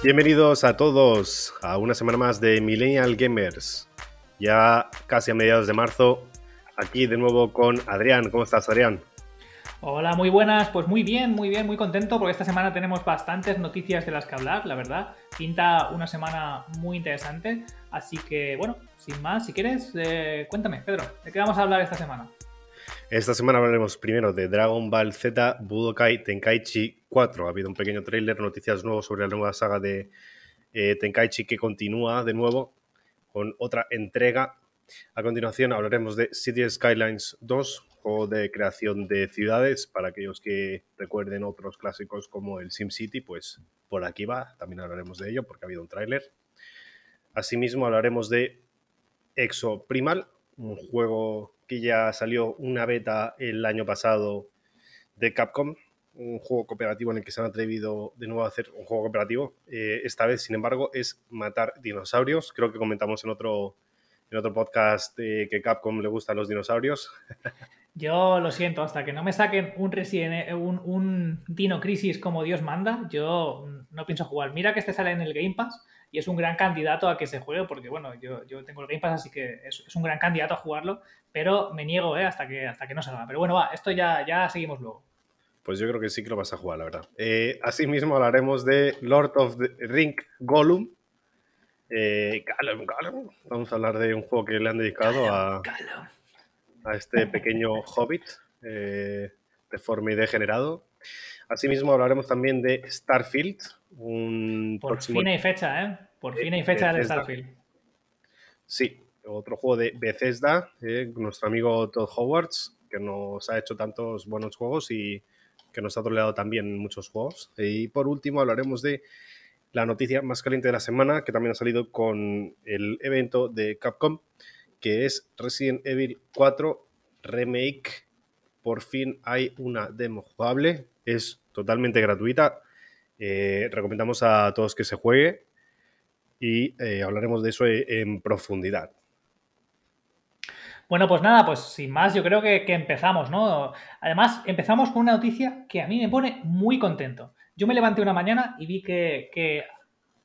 Bienvenidos a todos a una semana más de Millennial Gamers. Ya casi a mediados de marzo, aquí de nuevo con Adrián. ¿Cómo estás, Adrián? Hola, muy buenas. Pues muy bien, muy bien, muy contento porque esta semana tenemos bastantes noticias de las que hablar, la verdad. Pinta una semana muy interesante. Así que, bueno, sin más, si quieres, eh, cuéntame, Pedro, ¿de qué vamos a hablar esta semana? Esta semana hablaremos primero de Dragon Ball Z Budokai Tenkaichi 4. Ha habido un pequeño tráiler, noticias nuevas sobre la nueva saga de eh, Tenkaichi que continúa de nuevo con otra entrega. A continuación hablaremos de City Skylines 2, juego de creación de ciudades. Para aquellos que recuerden otros clásicos como el SimCity, pues por aquí va. También hablaremos de ello porque ha habido un tráiler. Asimismo hablaremos de Exo Primal, un juego que ya salió una beta el año pasado de Capcom, un juego cooperativo en el que se han atrevido de nuevo a hacer un juego cooperativo. Eh, esta vez, sin embargo, es matar dinosaurios. Creo que comentamos en otro, en otro podcast que Capcom le gustan los dinosaurios. Yo lo siento, hasta que no me saquen un, Resident, un, un Dino Crisis como Dios manda, yo no pienso jugar. Mira que este sale en el Game Pass y es un gran candidato a que se juegue, porque bueno, yo, yo tengo el Game Pass, así que es, es, un gran candidato a jugarlo, pero me niego ¿eh? hasta, que, hasta que no salga. Pero bueno, va, esto ya, ya seguimos luego. Pues yo creo que sí que lo vas a jugar, la verdad. Eh, asimismo hablaremos de Lord of the Ring Gollum. Eh, Gollum, Gollum. Vamos a hablar de un juego que le han dedicado a, a este pequeño hobbit eh, deforme y degenerado. Asimismo hablaremos también de Starfield, un Por fin hay fecha, ¿eh? Por fin hay fecha de Starfield. Sí, otro juego de Bethesda, eh, nuestro amigo Todd Howards, que nos ha hecho tantos buenos juegos y que nos ha troleado también muchos juegos. Y por último hablaremos de la noticia más caliente de la semana, que también ha salido con el evento de Capcom, que es Resident Evil 4 Remake. Por fin hay una demo jugable, es totalmente gratuita. Eh, recomendamos a todos que se juegue y eh, hablaremos de eso en profundidad. Bueno, pues nada, pues sin más, yo creo que, empezamos, ¿no? Además, empezamos con una noticia que a mí me pone muy contento. Yo me levanté una mañana y vi que,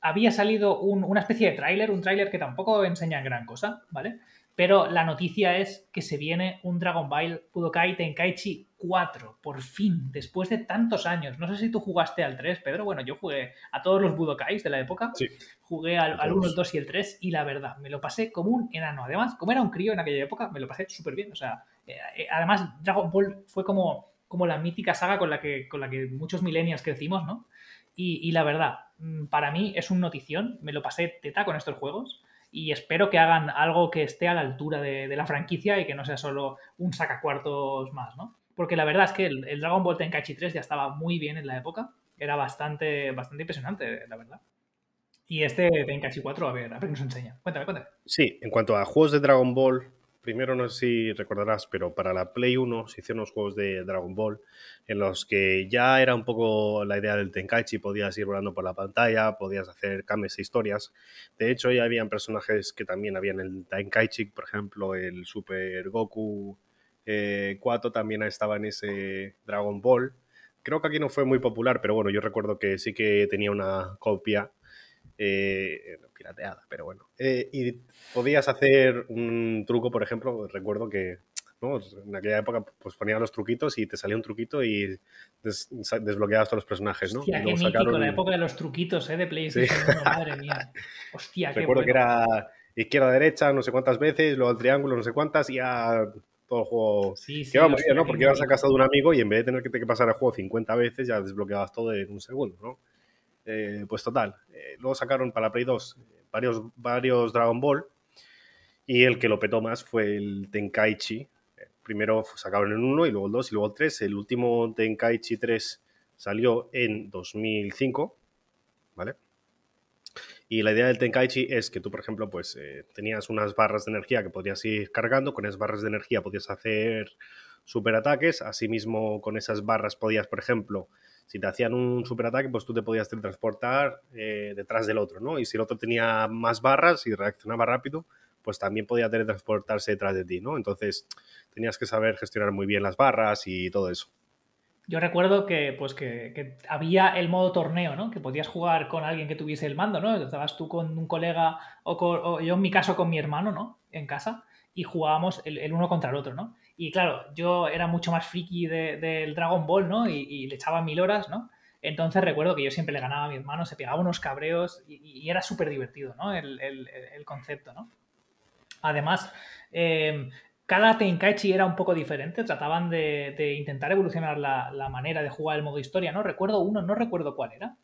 había salido un, una especie de tráiler, un tráiler que tampoco enseña gran cosa, ¿vale? Pero la noticia es que se viene un Dragon Ball Budokai Tenkaichi 4, por fin, después de tantos años. No sé si tú jugaste al 3, Pedro. Bueno, yo jugué a todos los Budokais de la época. Sí. Jugué al, al 1, el 2 y el 3 y la verdad, me lo pasé como un enano. Además, como era un crío en aquella época, me lo pasé súper bien. O sea, eh, además, Dragon Ball fue como, como la mítica saga con la, que, con la que muchos millennials crecimos, ¿no? Y, y la verdad, mm, para mí es un notición. Me lo pasé teta con estos juegos y espero que hagan algo que esté a la altura de, la franquicia y que no sea solo un sacacuartos más, ¿no? Porque la verdad es que el, el, Dragon Ball Tenkaichi 3 ya estaba muy bien en la época, era bastante, bastante impresionante, la verdad. Y este Tenkaichi 4, a ver, a ver qué nos enseña. Cuéntame, cuéntame. Sí, en cuanto a juegos de Dragon Ball, primero no sé si recordarás, pero para la Play 1 se hicieron unos juegos de Dragon Ball en los que ya era un poco la idea del Tenkaichi, podías ir volando por la pantalla, podías hacer cambios e historias. De hecho, ya habían personajes que también habían el Tenkaichi, por ejemplo, el Super Goku eh, 4 también estaba en ese Dragon Ball. Creo que aquí no fue muy popular, pero bueno, yo recuerdo que sí que tenía una copia eh, pirateada, pero bueno. Eh, y podías hacer un truco, por ejemplo, recuerdo que ¿no? en aquella época pues ponían los truquitos y te salía un truquito y des desbloqueabas todos los personajes, ¿no? Hostia, qué mítico, sacaron... la época de los truquitos, ¿eh? De PlayStation, sí. madre mía. Hostia, qué Recuerdo bueno. que era izquierda-derecha no sé cuántas veces, luego el triángulo no sé cuántas y ya todo el juego sí, sí, que bien, ¿no? Porque ibas a casa de un amigo y en vez de tener que, que pasar el juego 50 veces ya desbloqueabas todo en un segundo, ¿no? Eh, pues total, eh, luego sacaron para la Play 2 varios, varios Dragon Ball y el que lo petó más fue el Tenkaichi. Primero sacaron el 1 y luego el 2 y luego el 3. El último Tenkaichi 3 salió en 2005, ¿vale? Y la idea del Tenkaichi es que tú, por ejemplo, pues eh, tenías unas barras de energía que podías ir cargando, con esas barras de energía podías hacer superataques, asimismo con esas barras podías, por ejemplo, si te hacían un superataque, pues tú te podías transportar eh, detrás del otro, ¿no? Y si el otro tenía más barras y reaccionaba rápido, pues también podía teletransportarse detrás de ti, ¿no? Entonces tenías que saber gestionar muy bien las barras y todo eso. yo recuerdo que, pues que, había el modo torneo, ¿no? Que podías jugar con alguien que tuviese el mando, ¿no? Estabas tú con un colega o, yo en mi caso con mi hermano, ¿no? En casa y jugábamos el, uno contra el otro, ¿no? Y claro, yo era mucho más friki del Dragon Ball, ¿no? Y, le echaba mil horas, ¿no? Entonces recuerdo que yo siempre le ganaba a mi hermano, se pegaba unos cabreos y, era súper divertido, ¿no? El, concepto, ¿no? Además, eh, cada Tenkaichi era un poco diferente, trataban de, intentar evolucionar la, la, manera de jugar el modo historia, ¿no? Recuerdo uno, no recuerdo cuál era,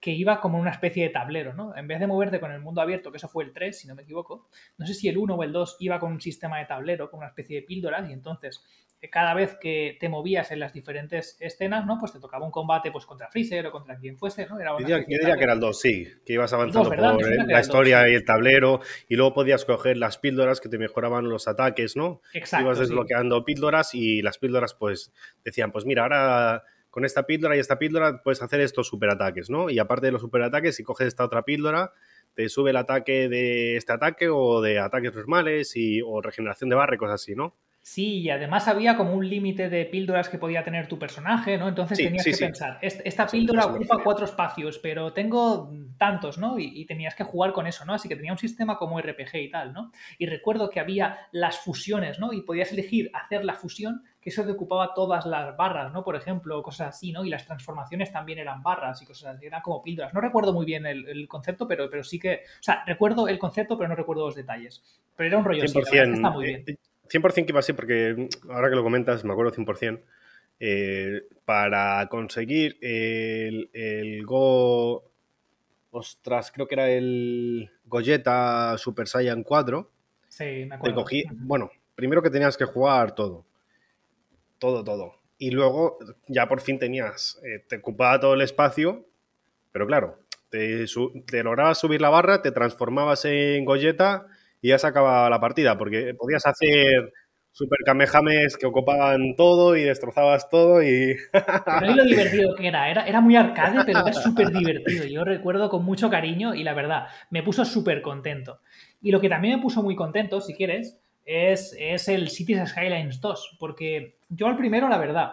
que iba como una especie de tablero, ¿no? En vez de moverte con el mundo abierto, que eso fue el 3, si no me equivoco, no sé si el 1 o el 2 iba con un sistema de tablero, con una especie de píldoras, y entonces cada vez que te movías en las diferentes escenas, ¿no? Pues te tocaba un combate pues contra Freezer o contra quien fuese, ¿no? Era yo diría, que era el 2, sí, que ibas avanzando por la historia y el tablero y luego podías coger las píldoras que te mejoraban los ataques, ¿no? Exacto. Ibas desbloqueando píldoras y las píldoras pues decían, pues mira, ahora con esta píldora y esta píldora puedes hacer estos superataques, ¿no? Y aparte de los superataques, si coges esta otra píldora, te sube el ataque de este ataque o de ataques normales y, o regeneración de barra y cosas así, ¿no? Sí, y además había como un límite de píldoras que podía tener tu personaje, ¿no? Entonces tenías que pensar, esta píldora ocupa cuatro espacios, pero tengo tantos, ¿no? Y, tenías que jugar con eso, ¿no? Así que tenía un sistema como RPG y tal, ¿no? Y recuerdo que había las fusiones, ¿no? Y podías elegir hacer la fusión, que eso te ocupaba todas las barras, ¿no? Por ejemplo, cosas así, ¿no? Y las transformaciones también eran barras y cosas así, eran como píldoras. No recuerdo muy bien el, concepto, pero, pero sí que... O sea, recuerdo el concepto, pero no recuerdo los detalles. Pero era un rollo 100%, así, está muy bien. 100% que iba así, porque ahora que lo comentas, me acuerdo 100%. Eh, para conseguir el, el, Go. Ostras, creo que era el Gogeta Super Saiyan 4. Sí, me acuerdo. bueno, primero que tenías que jugar todo. Todo, todo. Y luego ya por fin tenías. Eh, te ocupaba todo el espacio, pero claro, te, te lograbas subir la barra, te transformabas en Gogeta y ya se acababa la partida, porque podías hacer super kamehames que ocupaban todo y destrozabas todo y... Pero lo divertido que era, era, era muy arcade, pero era súper divertido. Yo recuerdo con mucho cariño y la verdad, me puso súper contento. Y lo que también me puso muy contento, si quieres, es, es el Cities Skylines 2, porque yo al primero, la verdad,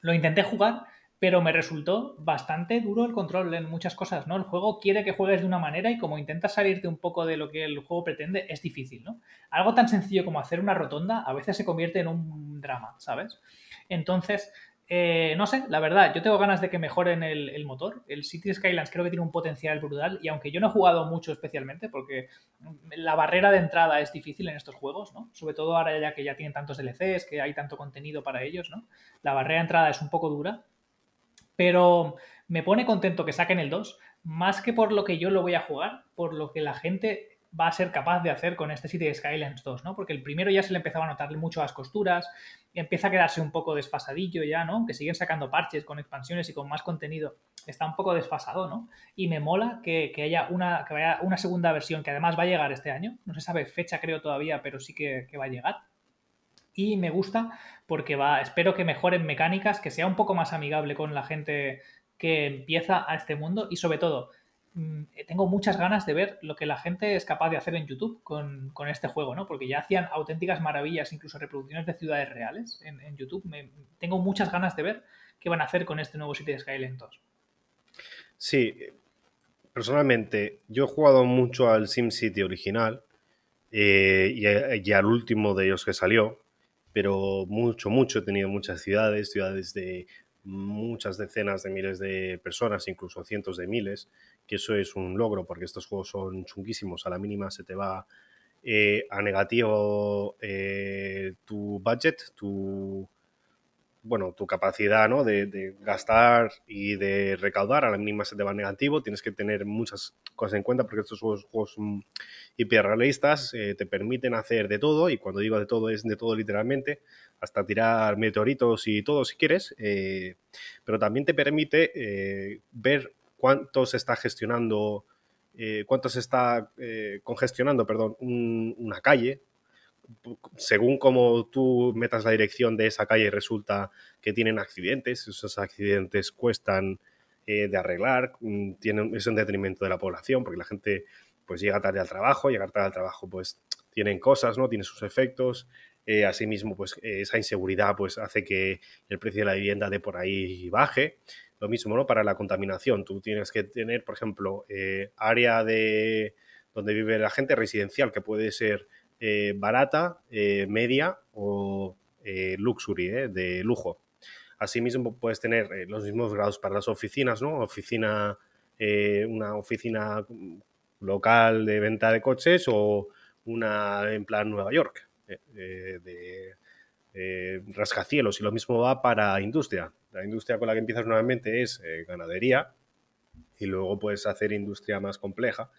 lo intenté jugar pero me resultó bastante duro el control en muchas cosas, ¿no? El juego quiere que juegues de una manera y como intentas salirte un poco de lo que el juego pretende, es difícil, ¿no? Algo tan sencillo como hacer una rotonda a veces se convierte en un drama, ¿sabes? Entonces, eh, no sé, la verdad, yo tengo ganas de que mejoren el, motor. El City Skylines creo que tiene un potencial brutal y aunque yo no he jugado mucho especialmente porque la barrera de entrada es difícil en estos juegos, ¿no? Sobre todo ahora ya que ya tienen tantos DLCs, que hay tanto contenido para ellos, ¿no? La barrera de entrada es un poco dura, pero me pone contento que saquen el 2, más que por lo que yo lo voy a jugar, por lo que la gente va a ser capaz de hacer con este City Skylines 2, ¿no? Porque el primero ya se le empezaba a notarle mucho las costuras, y empieza a quedarse un poco desfasadillo ya, ¿no? Que siguen sacando parches con expansiones y con más contenido. Está un poco desfasado, ¿no? Y me mola que, haya una, que vaya una segunda versión que además va a llegar este año. No se sabe fecha, creo, todavía, pero sí que va a llegar y me gusta porque va, espero que mejoren mecánicas, que sea un poco más amigable con la gente que empieza a este mundo y sobre todo mm, tengo muchas ganas de ver lo que la gente es capaz de hacer en YouTube con, este juego, ¿no? Porque ya hacían auténticas maravillas, incluso reproducciones de ciudades reales en, YouTube. tengo muchas ganas de ver qué van a hacer con este nuevo City Skyline 2. Sí, personalmente yo he jugado mucho al SimCity original eh, y al último de ellos que salió, pero mucho, mucho. He tenido muchas ciudades, ciudades de muchas decenas de miles de personas, incluso cientos de miles, que eso es un logro porque estos juegos son chunguísimos. A la mínima se te va eh, a negativo eh, tu budget, tu, bueno, tu capacidad ¿no? de, gastar y de recaudar a la mínima se te va negativo. Tienes que tener muchas cosas en cuenta porque estos juegos, juegos eh, te permiten hacer de todo y cuando digo de todo es de todo literalmente, hasta tirar meteoritos y todo si quieres, eh, pero también te permite eh, ver cuánto se está gestionando, cuánto se está congestionando, perdón, una calle, según como tú metas la dirección de esa calle, resulta que tienen accidentes, esos accidentes cuestan eh, de arreglar, mm, tienen, es un detrimento de la población, porque la gente pues llega tarde al trabajo, llegar tarde al trabajo pues tienen cosas, ¿no? Tiene sus efectos. Eh, asimismo, pues esa inseguridad pues, hace que el precio de la vivienda de por ahí baje. Lo mismo ¿no? para la contaminación. Tú tienes que tener, por ejemplo, área de donde vive la gente residencial, que puede ser barata, media o luxury, de lujo. Asimismo, puedes tener eh, los mismos grados para las oficinas, ¿no? Oficina, eh, una oficina local de venta de coches o una en plan Nueva York, eh, de rascacielos. Y lo mismo va para industria. La industria con la que empiezas nuevamente es ganadería y luego puedes hacer industria más compleja,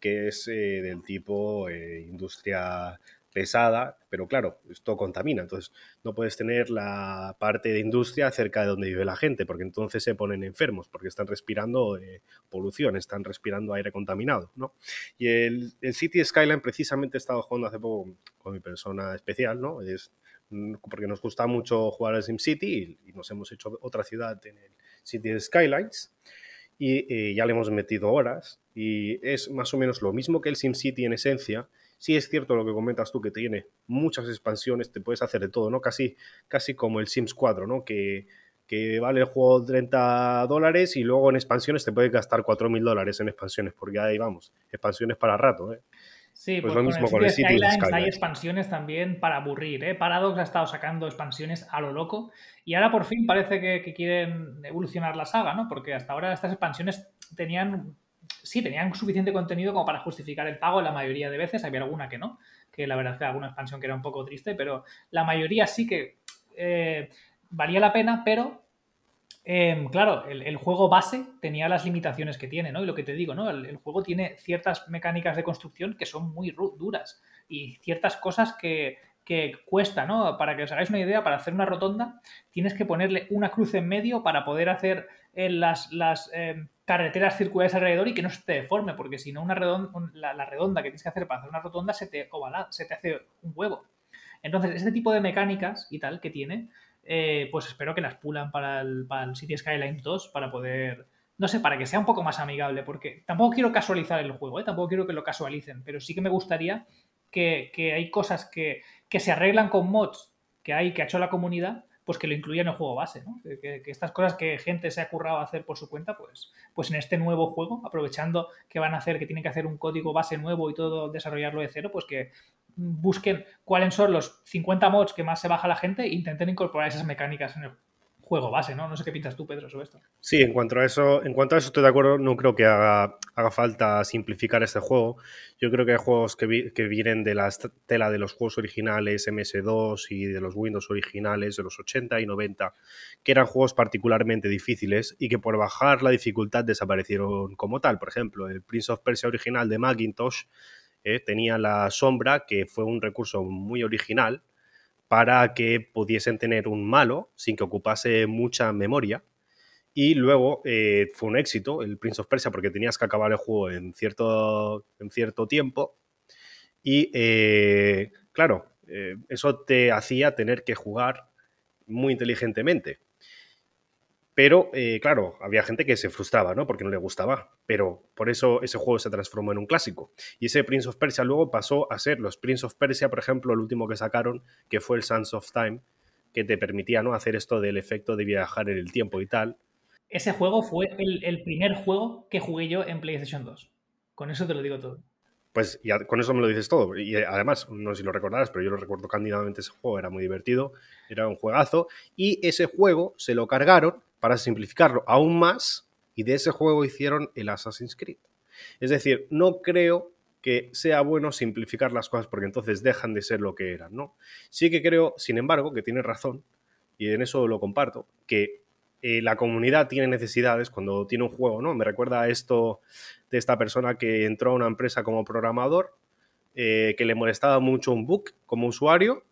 que es del tipo industria pesada, pero claro, esto contamina, entonces no puedes tener la parte de industria cerca de donde vive la gente, porque entonces se ponen enfermos, porque están respirando eh, polución, están respirando aire contaminado, ¿no? Y el, City Skyline precisamente he estado jugando hace poco con mi persona especial, ¿no? Es mm, porque nos gusta mucho jugar al SimCity y, y nos hemos hecho otra ciudad en el City Skylines y eh, ya le hemos metido horas y es más o menos lo mismo que el SimCity en esencia, sí es cierto lo que comentas tú, que tiene muchas expansiones, te puedes hacer de todo, ¿no? Casi, casi como el Sims 4, ¿no? Que, vale el juego 30 dólares y luego en expansiones te puedes gastar 4.000 dólares en expansiones, porque ahí vamos, expansiones para rato, ¿eh? Sí, pues, lo mismo con el City Skylines, hay expansiones también para aburrir, ¿eh? Paradox ha estado sacando expansiones a lo loco y ahora por fin parece que, que quieren evolucionar la saga, ¿no? Porque hasta ahora estas expansiones tenían sí, tenían suficiente contenido como para justificar el pago la mayoría de veces, había alguna que no, que la verdad es que alguna expansión que era un poco triste, pero la mayoría sí que eh, valía la pena, pero em, claro, el, juego base tenía las limitaciones que tiene, ¿no? Y lo que te digo, ¿no? El, juego tiene ciertas mecánicas de construcción que son muy duras y ciertas cosas que, que cuesta, ¿no? Para que os hagáis una idea, para hacer una rotonda tienes que ponerle una cruz en medio para poder hacer eh, las, las em, carreteras circulares alrededor y que no se te deforme, porque si no una redonda, la, redonda que tienes que hacer para hacer una rotonda se te ovala, se te hace un huevo. Entonces, este tipo de mecánicas y tal que tiene, eh, pues espero que las pulan para el, para el City Skylines 2 para poder, no sé, para que sea un poco más amigable, porque tampoco quiero casualizar el juego, ¿eh? tampoco quiero que lo casualicen, pero sí que me gustaría que, hay cosas que, que se arreglan con mods que hay, que ha hecho la comunidad, pues que lo incluya en el juego base, ¿no? Que, estas cosas que gente se ha currado a hacer por su cuenta, pues, pues en este nuevo juego, aprovechando que van a hacer, que tienen que hacer un código base nuevo y todo desarrollarlo de cero, pues que busquen cuáles son los 50 mods que más se baja la gente e intenten incorporar esas mecánicas en el juego base, ¿no? No sé qué pintas tú, Pedro, sobre esto. Sí, en cuanto a eso, en cuanto a eso estoy de acuerdo, no creo que haga, falta simplificar este juego. Yo creo que hay juegos que, que vienen de la tela de los juegos originales MS2 y de los Windows originales de los 80 y 90, que eran juegos particularmente difíciles y que por bajar la dificultad desaparecieron como tal. Por ejemplo, el Prince of Persia original de Macintosh eh, tenía la sombra, que fue un recurso muy original, para que pudiesen tener un malo sin que ocupase mucha memoria. Y luego eh, fue un éxito el Prince of Persia porque tenías que acabar el juego en cierto, en cierto tiempo. Y eh, claro, eh, eso te hacía tener que jugar muy inteligentemente. Pero, eh, claro, había gente que se frustraba, ¿no? Porque no le gustaba. Pero por eso ese juego se transformó en un clásico. Y ese Prince of Persia luego pasó a ser los Prince of Persia, por ejemplo, el último que sacaron, que fue el Sands of Time, que te permitía, ¿no? Hacer esto del efecto de viajar en el tiempo y tal. Ese juego fue el, el primer juego que jugué yo en PlayStation 2. Con eso te lo digo todo. Pues ya con eso me lo dices todo. Y además, no sé si lo recordarás, pero yo lo recuerdo candidamente ese juego, era muy divertido, era un juegazo. Y ese juego se lo cargaron para simplificarlo aún más y de ese juego hicieron el Assassin's Creed. Es decir, no creo que sea bueno simplificar las cosas porque entonces dejan de ser lo que eran, ¿no? Sí que creo, sin embargo, que tienes razón, y en eso lo comparto, que eh, la comunidad tiene necesidades cuando tiene un juego, ¿no? Me recuerda a esto de esta persona que entró a una empresa como programador, eh, que le molestaba mucho un bug como usuario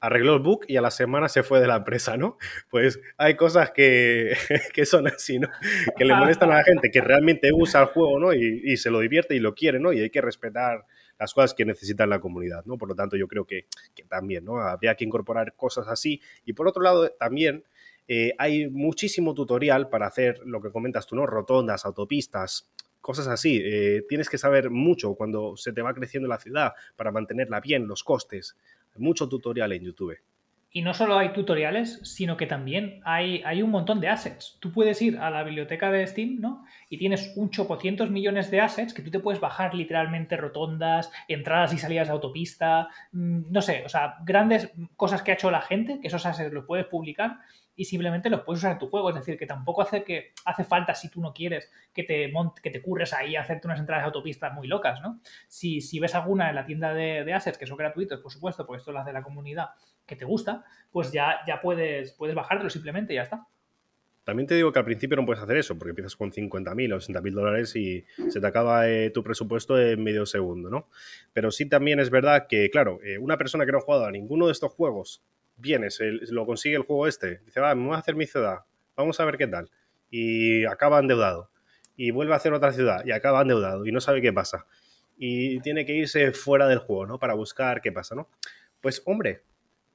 arregló el bug y a la semana se fue de la empresa, ¿no? Pues hay cosas que, son así, ¿no? Que le molestan a la gente que realmente usa el juego, ¿no? Y, se lo divierte y lo quiere, ¿no? Y hay que respetar las cosas que necesita la comunidad, ¿no? Por lo tanto, yo creo que, también, ¿no? Habría que incorporar cosas así. Y por otro lado, también eh, hay muchísimo tutorial para hacer lo que comentas tú, ¿no? Rotondas, autopistas, cosas así. Eh, tienes que saber mucho cuando se te va creciendo la ciudad para mantenerla bien, los costes. Mucho tutorial en YouTube. Y no solo hay tutoriales, sino que también hay, hay, un montón de assets. Tú puedes ir a la biblioteca de Steam, ¿no? Y tienes un chopocientos millones de assets que tú te puedes bajar literalmente rotondas, entradas y salidas de autopista, mm, no sé, o sea, grandes cosas que ha hecho la gente, que esos assets los puedes publicar y simplemente los puedes usar en tu juego. Es decir, que tampoco hace que hace falta, si tú no quieres, que te, que te curres ahí a hacerte unas entradas de autopista muy locas, ¿no? Si, si ves alguna en la tienda de, de assets que son gratuitos, por supuesto, porque esto lo hace la comunidad que te gusta, pues ya, ya puedes, puedes bajártelo simplemente y ya está. También te digo que al principio no puedes hacer eso, porque empiezas con 50.000 o 60.000 dólares y se te acaba eh, tu presupuesto en medio segundo, ¿no? Pero sí también es verdad que, claro, eh, una persona que no ha jugado a ninguno de estos juegos, viene, lo consigue el juego este, dice, va, me voy a hacer mi ciudad, vamos a ver qué tal. Y acaba endeudado. Y vuelve a hacer otra ciudad y acaba endeudado y no sabe qué pasa. Y tiene que irse fuera del juego, ¿no? Para buscar qué pasa, ¿no? Pues, hombre,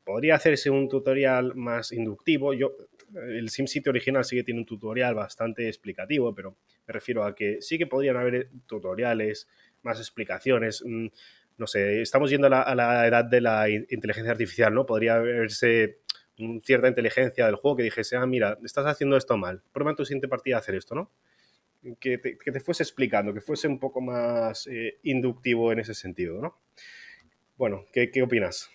podría hacerse un tutorial más inductivo. Yo, el SimCity original sí que tiene un tutorial bastante explicativo, pero me refiero a que sí que podrían haber tutoriales, más explicaciones. Mm, no sé, estamos yendo a la, edad de la inteligencia artificial, ¿no? Podría haberse cierta inteligencia del juego que dijese, ah, mira, estás haciendo esto mal, prueba en tu siguiente partida a hacer esto, ¿no? Que te, fuese explicando, que fuese un poco más eh, inductivo en ese sentido, ¿no? Bueno, ¿qué, qué opinas?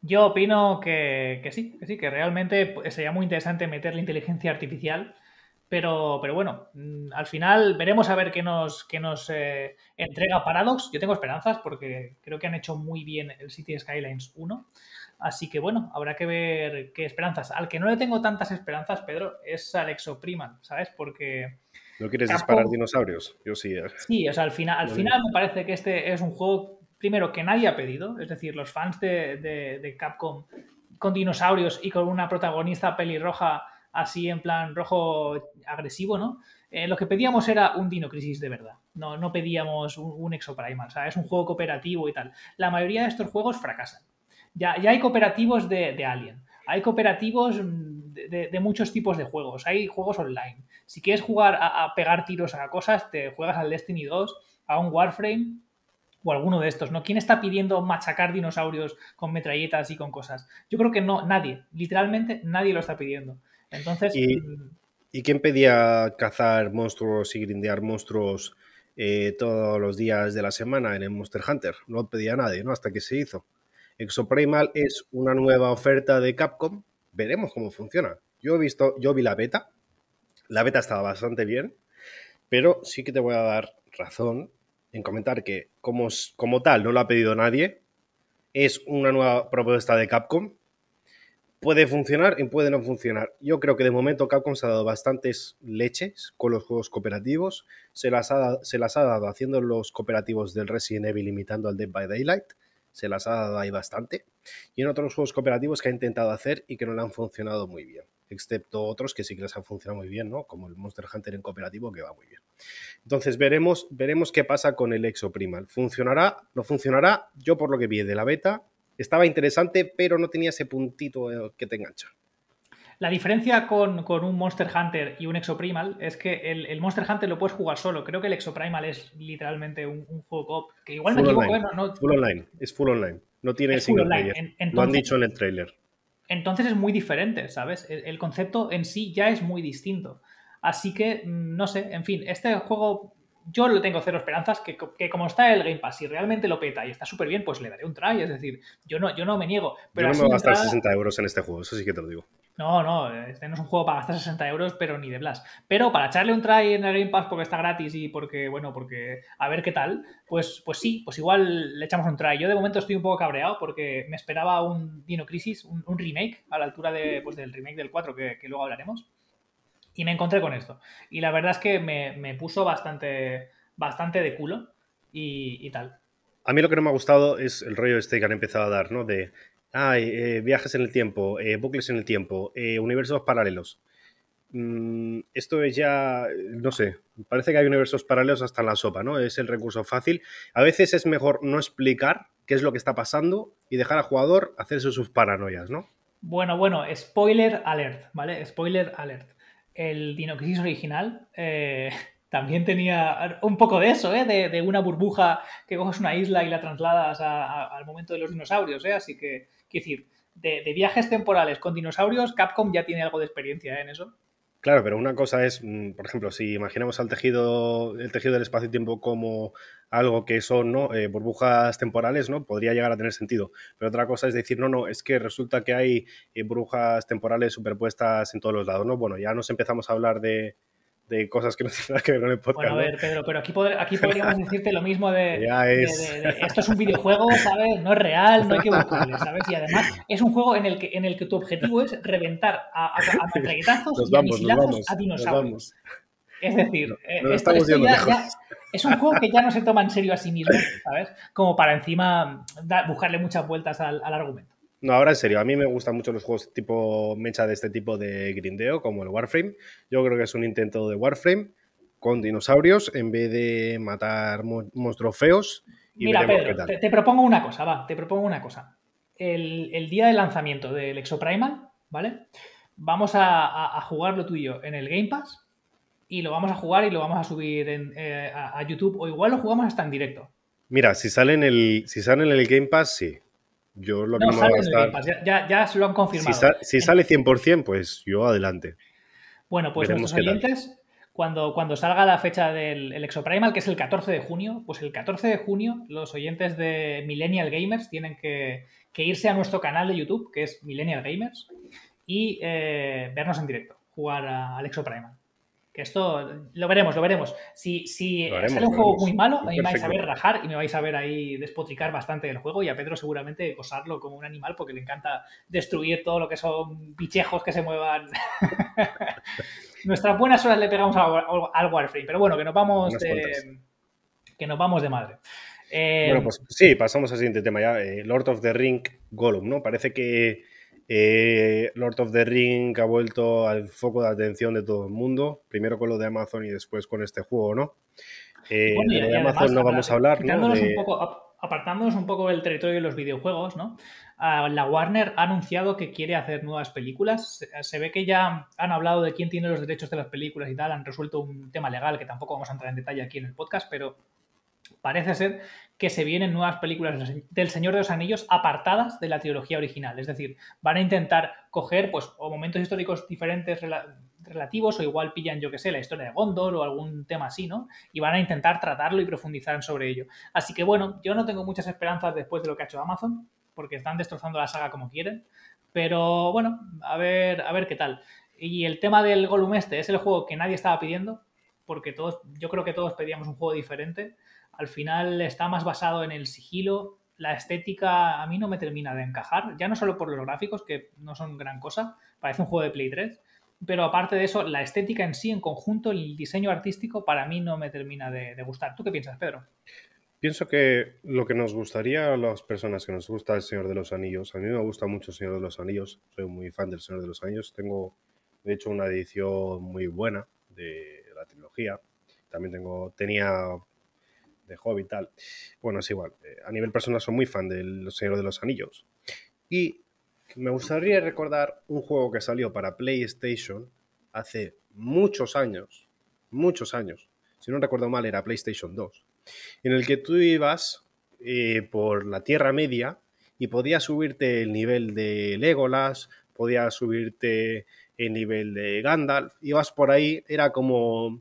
Yo opino que, sí, que sí, que realmente sería muy interesante meter la inteligencia artificial, pero, pero bueno, mm, al final veremos a ver qué nos, qué nos eh, entrega Paradox. Yo tengo esperanzas porque creo que han hecho muy bien el City Skylines 1. Así que bueno, habrá que ver qué esperanzas. Al que no le tengo tantas esperanzas, Pedro, es al Exoprimal, ¿sabes? Porque... ¿No quieres disparar dinosaurios? Yo sí. Eh. Sí, o sea, al final, al final me parece que este es un juego primero, que nadie ha pedido, es decir, los fans de, Capcom con dinosaurios y con una protagonista pelirroja así en plan rojo agresivo, ¿no? Eh, lo que pedíamos era un Dino Crisis de verdad, no, no pedíamos un, un Exoprimal, es un juego cooperativo y tal. La mayoría de estos juegos fracasan. Ya, ya hay cooperativos de, Alien, hay cooperativos de, muchos tipos de juegos, hay juegos online. Si quieres jugar a, a pegar tiros a cosas, te juegas al Destiny 2, a un Warframe o alguno de estos, ¿no? ¿Quién está pidiendo machacar dinosaurios con metralletas y con cosas? Yo creo que no, nadie, literalmente nadie lo está pidiendo. Entonces... ¿Y, mm, quién pedía cazar monstruos y grindear monstruos eh, todos los días de la semana en el Monster Hunter? No lo pedía nadie, ¿no? Hasta que se hizo. Exoprimal es una nueva oferta de Capcom. Veremos cómo funciona. Yo he visto, yo vi la beta. La beta estaba bastante bien, pero sí que te voy a dar razón en comentar que como, como tal no lo ha pedido nadie, es una nueva propuesta de Capcom. Puede funcionar y puede no funcionar. Yo creo que de momento Capcom se ha dado bastantes leches con los juegos cooperativos. Se las ha, se las ha dado haciendo los cooperativos del Resident Evil imitando al Dead by Daylight. Se las ha dado ahí bastante. Y en otros juegos cooperativos que ha intentado hacer y que no le han funcionado muy bien excepto otros que sí que les han funcionado muy bien, ¿no? Como el Monster Hunter en cooperativo, que va muy bien. Entonces veremos, veremos qué pasa con el Exoprimal. ¿Funcionará? ¿No funcionará? Yo por lo que vi de la beta, estaba interesante, pero no tenía ese puntito eh, que te engancha. La diferencia con, un Monster Hunter y un Exoprimal es que el, Monster Hunter lo puedes jugar solo. Creo que el Exoprimal es literalmente un, juego que igual me equivoco. ¿eh? Full online, es full online. No tiene single player. lo han dicho en el trailer entonces es muy diferente, ¿sabes? El, concepto en sí ya es muy distinto. Así que, mm, no sé, en fin, este juego yo lo tengo cero esperanzas, que, como está el Game Pass, si realmente lo peta y está súper bien, pues le daré un try, es decir, yo no, yo no me niego. Pero yo no me voy a gastar 60 euros en este juego, eso sí que te lo digo. No, no, este no es un juego para gastar 60 euros, pero ni de blas. Pero para echarle un try en el Game Pass porque está gratis y porque, bueno, porque a ver qué tal, pues, pues sí, pues igual le echamos un try. Yo de momento estoy un poco cabreado porque me esperaba un Dino Crisis, un, remake a la altura de, pues, del remake del 4 que, luego hablaremos. Y me encontré con esto. Y la verdad es que me, puso bastante, bastante de culo y, y tal. A mí lo que no me ha gustado es el rollo este que han empezado a dar, ¿no? De hay eh, viajes en el tiempo, eh, bucles en el tiempo, eh, universos paralelos. Mm, esto es ya, no sé, parece que hay universos paralelos hasta en la sopa, ¿no? Es el recurso fácil. A veces es mejor no explicar qué es lo que está pasando y dejar al jugador hacerse sus paranoias, ¿no? Bueno, bueno, spoiler alert, ¿vale? Spoiler alert. El Dino Crisis original también tenía un poco de eso, ¿eh? de, una burbuja que coges una isla y la trasladas al momento de los dinosaurios. ¿eh? Así que, quiero decir, de, viajes temporales con dinosaurios, Capcom ya tiene algo de experiencia ¿eh? en eso. Claro, pero una cosa es, mm, por ejemplo, si imaginamos al tejido, el tejido del espacio-tiempo como algo que son ¿no? Eh, burbujas temporales, ¿no? Podría llegar a tener sentido. Pero otra cosa es decir, no, no, es que resulta que hay eh, burbujas temporales superpuestas en todos los lados, ¿no? Bueno, ya nos empezamos a hablar de, de cosas que no tienen nada que ver con el podcast. Bueno, a ver, Pedro, pero aquí, aquí podríamos decirte lo mismo de, esto es un videojuego, ¿sabes? No es real, no hay que buscarle, ¿sabes? Y además es un juego en el que, en el que tu objetivo es reventar a, a, a y a misilazos a dinosaurios. Es decir, eh, esto, ya, es un juego que ya no se toma en serio a sí mismo, ¿sabes? Como para encima buscarle muchas vueltas al argumento. No, ahora en serio, a mí me gustan mucho los juegos tipo mecha de este tipo de grindeo, como el Warframe. Yo creo que es un intento de Warframe con dinosaurios en vez de matar monstruos feos. Mira, Pedro, te, propongo una cosa, va, te propongo una cosa. El, día de lanzamiento del Exoprimal, ¿vale? Vamos a, jugarlo tú y yo en el Game Pass y lo vamos a jugar y lo vamos a subir eh, a, YouTube o igual lo jugamos hasta en directo. Mira, si sale en el, si sale en el Game Pass, sí. Yo lo no, sale Ya, ya, se lo han confirmado. Si, sale 100%, pues yo adelante. Bueno, pues nuestros oyentes, cuando, cuando salga la fecha del Exoprimal, que es el 14 de junio, pues el 14 de junio los oyentes de Millennial Gamers tienen que, irse a nuestro canal de YouTube, que es Millennial Gamers, y eh, vernos en directo, jugar al Exoprimal esto lo veremos, lo veremos. Si, si sale un juego muy malo, a mí me vais a ver rajar y me vais a ver ahí despotricar bastante del juego y a Pedro seguramente gozarlo como un animal porque le encanta destruir todo lo que son bichejos que se muevan. Nuestras buenas horas le pegamos al, Warframe, pero bueno, que nos vamos de, que nos vamos de madre. bueno, pues sí, pasamos al siguiente tema ya. Eh, Lord of the Ring Gollum, ¿no? Parece que eh, Lord of the Ring ha vuelto al foco de atención de todo el mundo, primero con lo de Amazon y después con este juego, ¿no? Eh, de Amazon no vamos a hablar, ¿no? Un poco, apartándonos un poco del territorio de los videojuegos, ¿no? Ah, la Warner ha anunciado que quiere hacer nuevas películas. Se, ve que ya han hablado de quién tiene los derechos de las películas y tal, han resuelto un tema legal que tampoco vamos a entrar en detalle aquí en el podcast, pero parece ser que se vienen nuevas películas del Señor de los Anillos apartadas de la trilogía original. Es decir, van a intentar coger pues, o momentos históricos diferentes relativos o igual pillan, yo que sé, la historia de Gondor o algún tema así, ¿no? Y van a intentar tratarlo y profundizar sobre ello. Así que bueno, yo no tengo muchas esperanzas después de lo que ha hecho Amazon, porque están destrozando la saga como quieren. Pero bueno, a ver, a ver qué tal. Y el tema del Gollum este es el juego que nadie estaba pidiendo, porque todos, yo creo que todos pedíamos un juego diferente al final está más basado en el sigilo. La estética a mí no me termina de encajar, ya no solo por los gráficos, que no son gran cosa, parece un juego de Play 3, pero aparte de eso, la estética en sí, en conjunto, el diseño artístico, para mí no me termina de, gustar. ¿Tú qué piensas, Pedro? Pienso que lo que nos gustaría a las personas que nos gusta el Señor de los Anillos, a mí me gusta mucho el Señor de los Anillos, soy muy fan del Señor de los Anillos, tengo de hecho una edición muy buena de la trilogía, también tengo, tenía de Hobbit y tal. Bueno, es igual. Eh, a nivel personal soy muy fan del Señor de los Anillos. Y me gustaría recordar un juego que salió para PlayStation hace muchos años, muchos años. Si no recuerdo mal, era PlayStation 2. En el que tú ibas eh, por la Tierra Media y podías subirte el nivel de Legolas, podías subirte el nivel de Gandalf, ibas por ahí, era como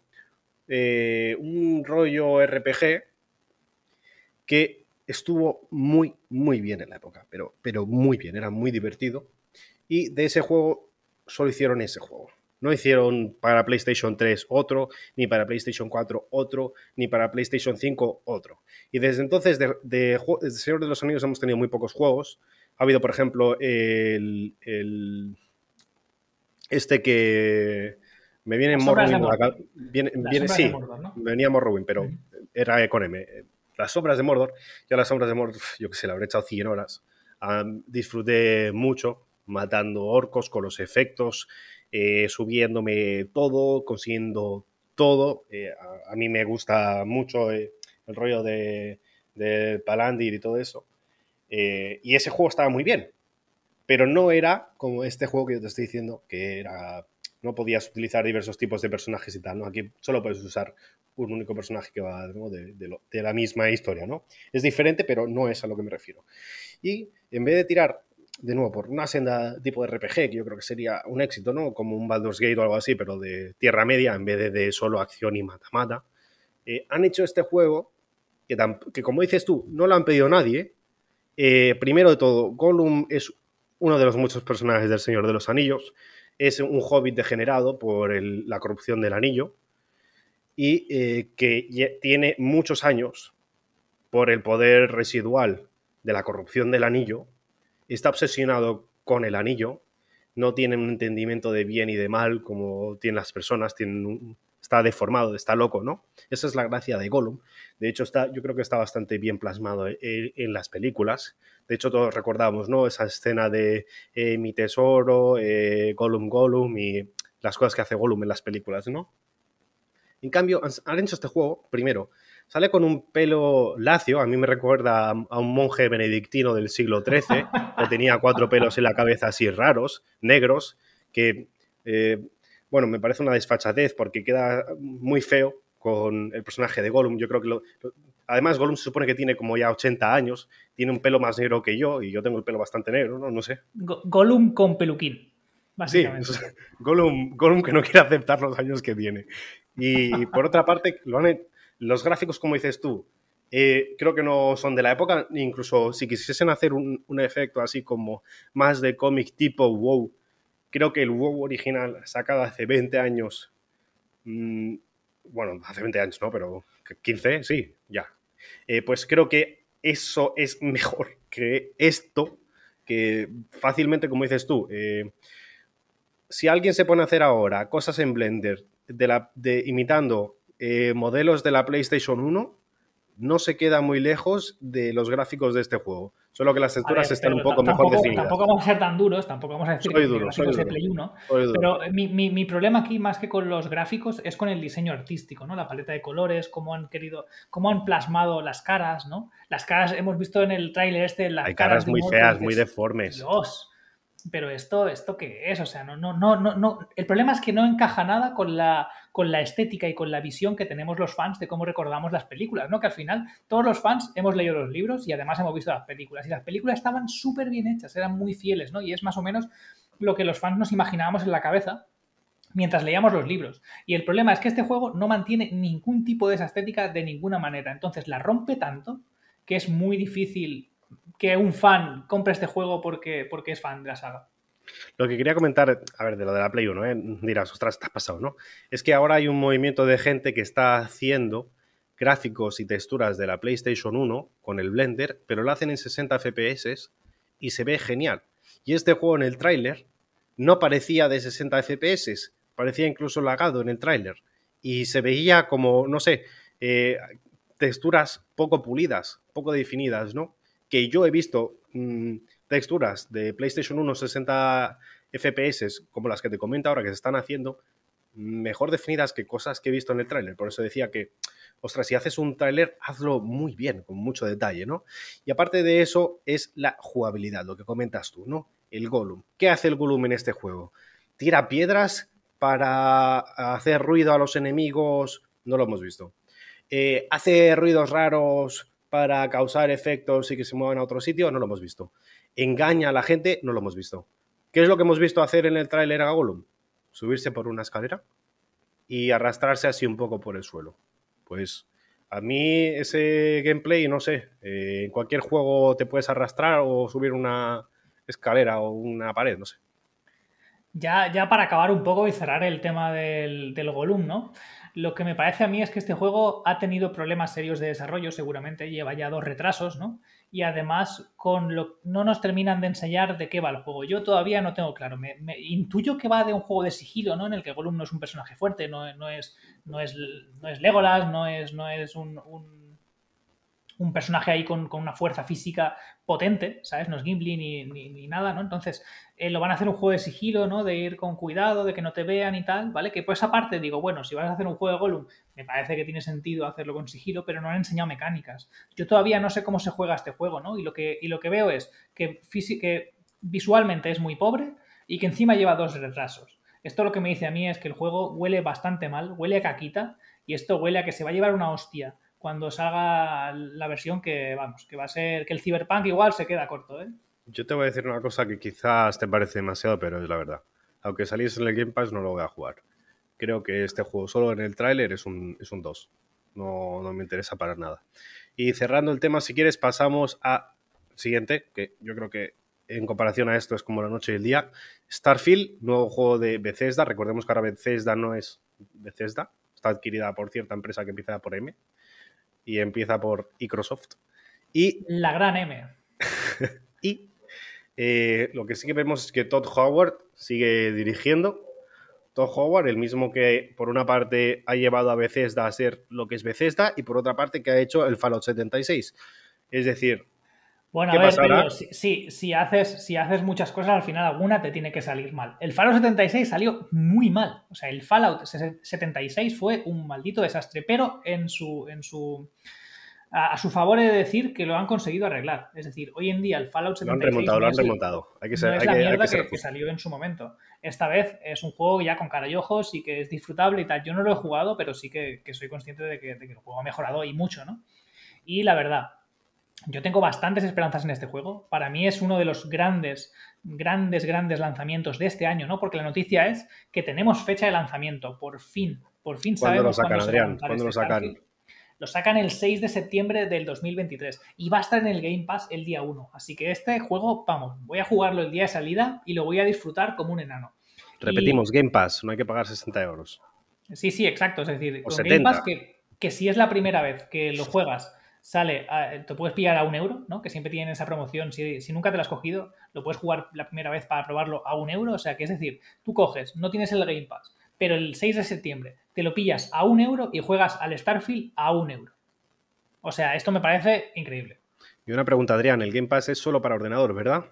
eh, un rollo RPG que estuvo muy, muy bien en la época, pero, pero muy bien, era muy divertido. Y de ese juego solo hicieron ese juego. No hicieron para PlayStation 3 otro, ni para PlayStation 4 otro, ni para PlayStation 5 otro. Y desde entonces, de, de, Señor de los Anillos hemos tenido muy pocos juegos. Ha habido, por ejemplo, el, este que me viene Morrowind. Viene, viene, sí, me venía Morrowind, pero era con M las sombras de Mordor. Yo las sombras de Mordor, yo que sé, la habré echado 100 horas. disfruté mucho matando orcos con los efectos, eh, subiendo,me todo, consiguiendo todo. Eh, a, mí me gusta mucho eh, el rollo de, de, Palandir y todo eso. y ese juego estaba muy bien, pero no era como este juego que yo te estoy diciendo, que era no podías utilizar diversos tipos de personajes y tal, ¿no? Aquí solo puedes usar un único personaje que va de, de, la misma historia, ¿no? Es diferente, pero no es a lo que me refiero. Y en vez de tirar, de nuevo, por una senda tipo de RPG, que yo creo que sería un éxito, ¿no? Como un Baldur's Gate o algo así, pero de Tierra Media, en vez de, solo acción y mata-mata, eh, han hecho este juego que, que, como dices tú, no lo han pedido nadie. Eh, primero de todo, Gollum es uno de los muchos personajes del Señor de los Anillos. Es un hobbit degenerado por la corrupción del anillo y eh, que tiene muchos años por el poder residual de la corrupción del anillo, está obsesionado con el anillo, no tiene un entendimiento de bien y de mal como tienen las personas, está deformado, está loco, ¿no? Esa es la gracia de Gollum. De hecho, está, yo creo que está bastante bien plasmado en, las películas. De hecho, todos recordamos, ¿no? Esa escena de eh, mi tesoro, eh, Gollum, Gollum y las cosas que hace Gollum en las películas, ¿no? En cambio, han hecho este juego, primero, sale con un pelo lacio, a mí me recuerda a un monje benedictino del siglo XIII, que tenía cuatro pelos en la cabeza así raros, negros, que, eh, bueno, me parece una desfachatez porque queda muy feo con el personaje de Gollum. Yo creo que además Gollum se supone que tiene como ya 80 años, tiene un pelo más negro que yo y yo tengo el pelo bastante negro, no, no sé. Gollum con peluquín. Básicamente. Sí, Gollum, Gollum que no quiere aceptar los años que tiene. Y por otra parte, los gráficos, como dices tú, eh, creo que no son de la época, incluso si quisiesen hacer un, efecto así como más de cómic tipo WoW, creo que el WoW original sacado hace 20 años, mm, bueno, hace 20 años, ¿no? Pero 15, sí, ya. Eh, pues creo que eso es mejor que esto, que fácilmente, como dices tú, eh, si alguien se pone a hacer ahora cosas en Blender de imitando eh, modelos de la PlayStation 1, no se queda muy lejos de los gráficos de este juego. Solo que las texturas están un poco mejor definidas. Tampoco vamos a ser tan duros, tampoco vamos a decir que duro, soy de Play 1. Pero mi, mi, mi, problema aquí, más que con los gráficos, es con el diseño artístico, ¿no? La paleta de colores, cómo han querido, cómo han plasmado las caras, ¿no? Las caras, hemos visto en el tráiler este, las Hay caras, muy feas, muy deformes. Dios pero esto, ¿esto qué es? O sea, no, no, no, no. El problema es que no encaja nada con la, con la estética y con la visión que tenemos los fans de cómo recordamos las películas, ¿no? Que al final todos los fans hemos leído los libros y además hemos visto las películas. Y las películas estaban súper bien hechas, eran muy fieles, ¿no? Y es más o menos lo que los fans nos imaginábamos en la cabeza mientras leíamos los libros. Y el problema es que este juego no mantiene ningún tipo de esa estética de ninguna manera. Entonces la rompe tanto que es muy difícil que un fan compre este juego porque, porque es fan de la saga. Lo que quería comentar, a ver, de lo de la Play 1, ¿eh? dirás, ostras, te pasado, ¿no? Es que ahora hay un movimiento de gente que está haciendo gráficos y texturas de la PlayStation 1 con el Blender, pero lo hacen en 60 FPS y se ve genial. Y este juego en el tráiler no parecía de 60 FPS, parecía incluso lagado en el tráiler. Y se veía como, no sé, eh, texturas poco pulidas, poco definidas, ¿no? Que yo he visto mm, texturas de PlayStation 1 60 FPS, como las que te comento ahora que se están haciendo, mejor definidas que cosas que he visto en el tráiler. Por eso decía que, ostras, si haces un tráiler, hazlo muy bien, con mucho detalle, ¿no? Y aparte de eso, es la jugabilidad, lo que comentas tú, ¿no? El Gollum. ¿Qué hace el Gollum en este juego? ¿Tira piedras para hacer ruido a los enemigos? No lo hemos visto. Eh, ¿Hace ruidos raros para causar efectos y que se muevan a otro sitio, no lo hemos visto. Engaña a la gente, no lo hemos visto. ¿Qué es lo que hemos visto hacer en el tráiler a Gollum? Subirse por una escalera y arrastrarse así un poco por el suelo. Pues a mí ese gameplay, no sé, eh, en cualquier juego te puedes arrastrar o subir una escalera o una pared, no sé. Ya, ya para acabar un poco y cerrar el tema del, del Gollum, ¿no? Lo que me parece a mí es que este juego ha tenido problemas serios de desarrollo, seguramente lleva ya dos retrasos, ¿no? Y además con lo, no nos terminan de enseñar de qué va el juego. Yo todavía no tengo claro. Me, intuyo que va de un juego de sigilo, ¿no? En el que Gollum no es un personaje fuerte, no, no, es, no, es, no es Legolas, no es, no es un personaje ahí con, una fuerza física potente, ¿sabes? No es Gimli ni, nada, ¿no? Entonces, eh, lo van a hacer un juego de sigilo, ¿no? De ir con cuidado, de que no te vean y tal, ¿vale? Que por esa parte digo, bueno, si vas a hacer un juego de Gollum, me parece que tiene sentido hacerlo con sigilo, pero no han enseñado mecánicas. Yo todavía no sé cómo se juega este juego, ¿no? Y lo que, y lo que veo es que, que visualmente es muy pobre y que encima lleva dos retrasos. Esto lo que me dice a mí es que el juego huele bastante mal, huele a caquita, y esto huele a que se va a llevar una hostia cuando salga la versión que, vamos, que va a ser que el Cyberpunk igual se queda corto, ¿eh? Yo te voy a decir una cosa que quizás te parece demasiado, pero es la verdad. Aunque saliese en el Game Pass, no lo voy a jugar. Creo que este juego solo en el tráiler es un, es un 2. No, no me interesa para nada. Y cerrando el tema, si quieres, pasamos a siguiente, que yo creo que en comparación a esto es como la noche y el día. Starfield, nuevo juego de Bethesda. Recordemos que ahora Bethesda no es Bethesda. Está adquirida por cierta empresa que empieza por M y empieza por Microsoft. Y la gran M. y eh, lo que sí que vemos es que Todd Howard sigue dirigiendo. Todd Howard, el mismo que por una parte ha llevado a Bethesda a ser lo que es Bethesda y por otra parte que ha hecho el Fallout 76. Es decir, bueno, a ver, pero si, si, haces, si haces muchas cosas, al final alguna te tiene que salir mal. El Fallout 76 salió muy mal. O sea, el Fallout 76 fue un maldito desastre, pero en su, en su a, su favor he de decir que lo han conseguido arreglar. Es decir, hoy en día el Fallout 76 lo han remontado, lo han remontado. Hay que ser, no es la mierda que, salió en su momento. Esta vez es un juego ya con cara y ojos y que es disfrutable y tal. Yo no lo he jugado, pero sí que, soy consciente de que, de que, el juego ha mejorado y mucho, ¿no? Y la verdad, yo tengo bastantes esperanzas en este juego. Para mí es uno de los grandes, grandes, grandes lanzamientos de este año, ¿no? Porque la noticia es que tenemos fecha de lanzamiento, por fin. Por fin sabemos lo sacan, Adrián? ¿Cuándo lo este sacan? Lo sacan el 6 de septiembre del 2023 y va a estar en el Game Pass el día 1. Así que este juego, vamos, voy a jugarlo el día de salida y lo voy a disfrutar como un enano. Repetimos, Game Pass, no hay que pagar 60 euros. Sí, sí, exacto. Es decir, con Game Pass que, que si es la primera vez que lo juegas sale, te puedes pillar a un euro, ¿no? Que siempre tienen esa promoción. Si, si, nunca te lo has cogido, lo puedes jugar la primera vez para probarlo a un euro. O sea, que es decir, tú coges, no tienes el Game Pass, pero el 6 de septiembre te lo pillas a un euro y juegas al Starfield a un euro. O sea, esto me parece increíble. Y una pregunta, Adrián, el Game Pass es solo para ordenador, ¿verdad?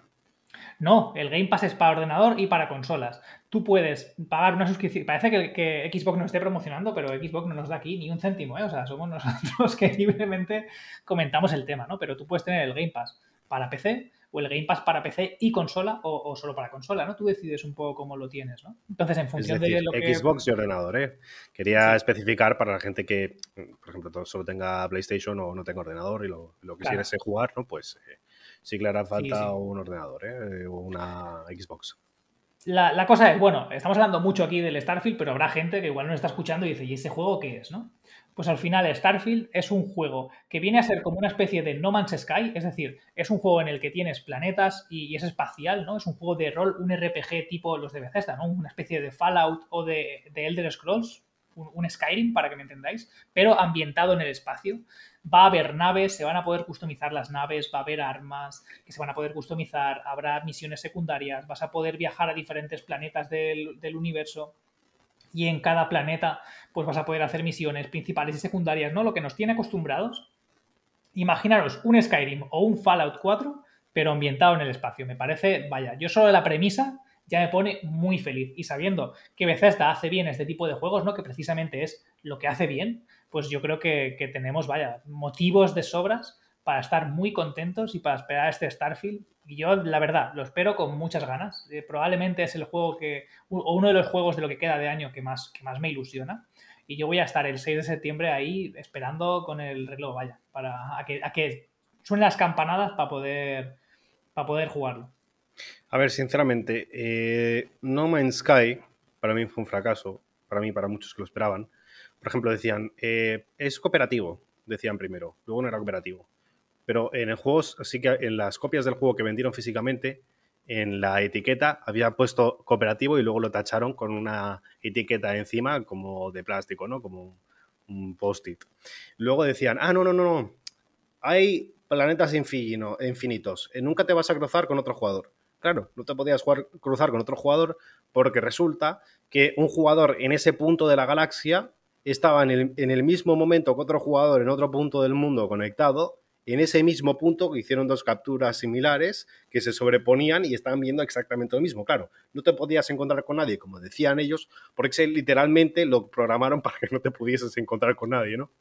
No, el Game Pass es para ordenador y para consolas. Tú puedes pagar una suscripción. Parece que, Xbox nos esté promocionando, pero Xbox no nos da aquí ni un céntimo, ¿eh? O sea, somos nosotros que libremente comentamos el tema, ¿no? Pero tú puedes tener el Game Pass para PC o el Game Pass para PC y consola o, solo para consola, ¿no? Tú decides un poco cómo lo tienes, ¿no? Entonces, en función de lo que... Xbox y ordenador, ¿eh? Quería especificar para la gente que, por ejemplo, solo tenga PlayStation o no tenga ordenador y lo, lo quisiera jugar, ¿no? Pues eh, sí que le hará falta un ordenador, ¿eh? O una Xbox. La, la, cosa es, bueno, estamos hablando mucho aquí del Starfield, pero habrá gente que igual no está escuchando y dice, ¿y ese juego qué es, no? Pues al final Starfield es un juego que viene a ser como una especie de No Man's Sky, es decir, es un juego en el que tienes planetas y, es espacial, ¿no? Es un juego de rol, un RPG tipo los de Bethesda, ¿no? Una especie de Fallout o de, Elder Scrolls, un, Skyrim, para que me entendáis, pero ambientado en el espacio. Va a haber naves, se van a poder customizar las naves, va a haber armas que se van a poder customizar, habrá misiones secundarias, vas a poder viajar a diferentes planetas del, universo y en cada planeta pues vas a poder hacer misiones principales y secundarias, ¿no? Lo que nos tiene acostumbrados. Imaginaros un Skyrim o un Fallout 4, pero ambientado en el espacio. Me parece, vaya, yo solo de la premisa ya me pone muy feliz. Y sabiendo que Bethesda hace bien este tipo de juegos, ¿no? Que precisamente es lo que hace bien, pues yo creo que, tenemos, vaya, motivos de sobras para estar muy contentos y para esperar este Starfield y yo, la verdad, lo espero con muchas ganas. Eh, probablemente es el juego que, o uno de los juegos de lo que queda de año que más, que más me ilusiona. Y yo voy a estar el 6 de septiembre ahí esperando con el reloj, vaya, para a que, a suenen las campanadas para poder, para poder jugarlo. A ver, sinceramente, eh, No Man's Sky para mí fue un fracaso, para mí, para muchos que lo esperaban. Por ejemplo, decían, eh, es cooperativo, decían primero, luego no era cooperativo. Pero en el juego, sí que en las copias del juego que vendieron físicamente, en la etiqueta había puesto cooperativo y luego lo tacharon con una etiqueta encima como de plástico, ¿no? Como un post-it. Luego decían, ah, no, no, no, no. Hay planetas infinitos. Eh, nunca te vas a cruzar con otro jugador. Claro, no te podías cruzar con otro jugador porque resulta que un jugador en ese punto de la galaxia estaba en el, en el mismo momento que otro jugador en otro punto del mundo conectado en ese mismo punto hicieron dos capturas similares que se sobreponían y estaban viendo exactamente lo mismo. Claro, no te podías encontrar con nadie, como decían ellos, porque literalmente lo programaron para que no te pudieses encontrar con nadie, ¿no?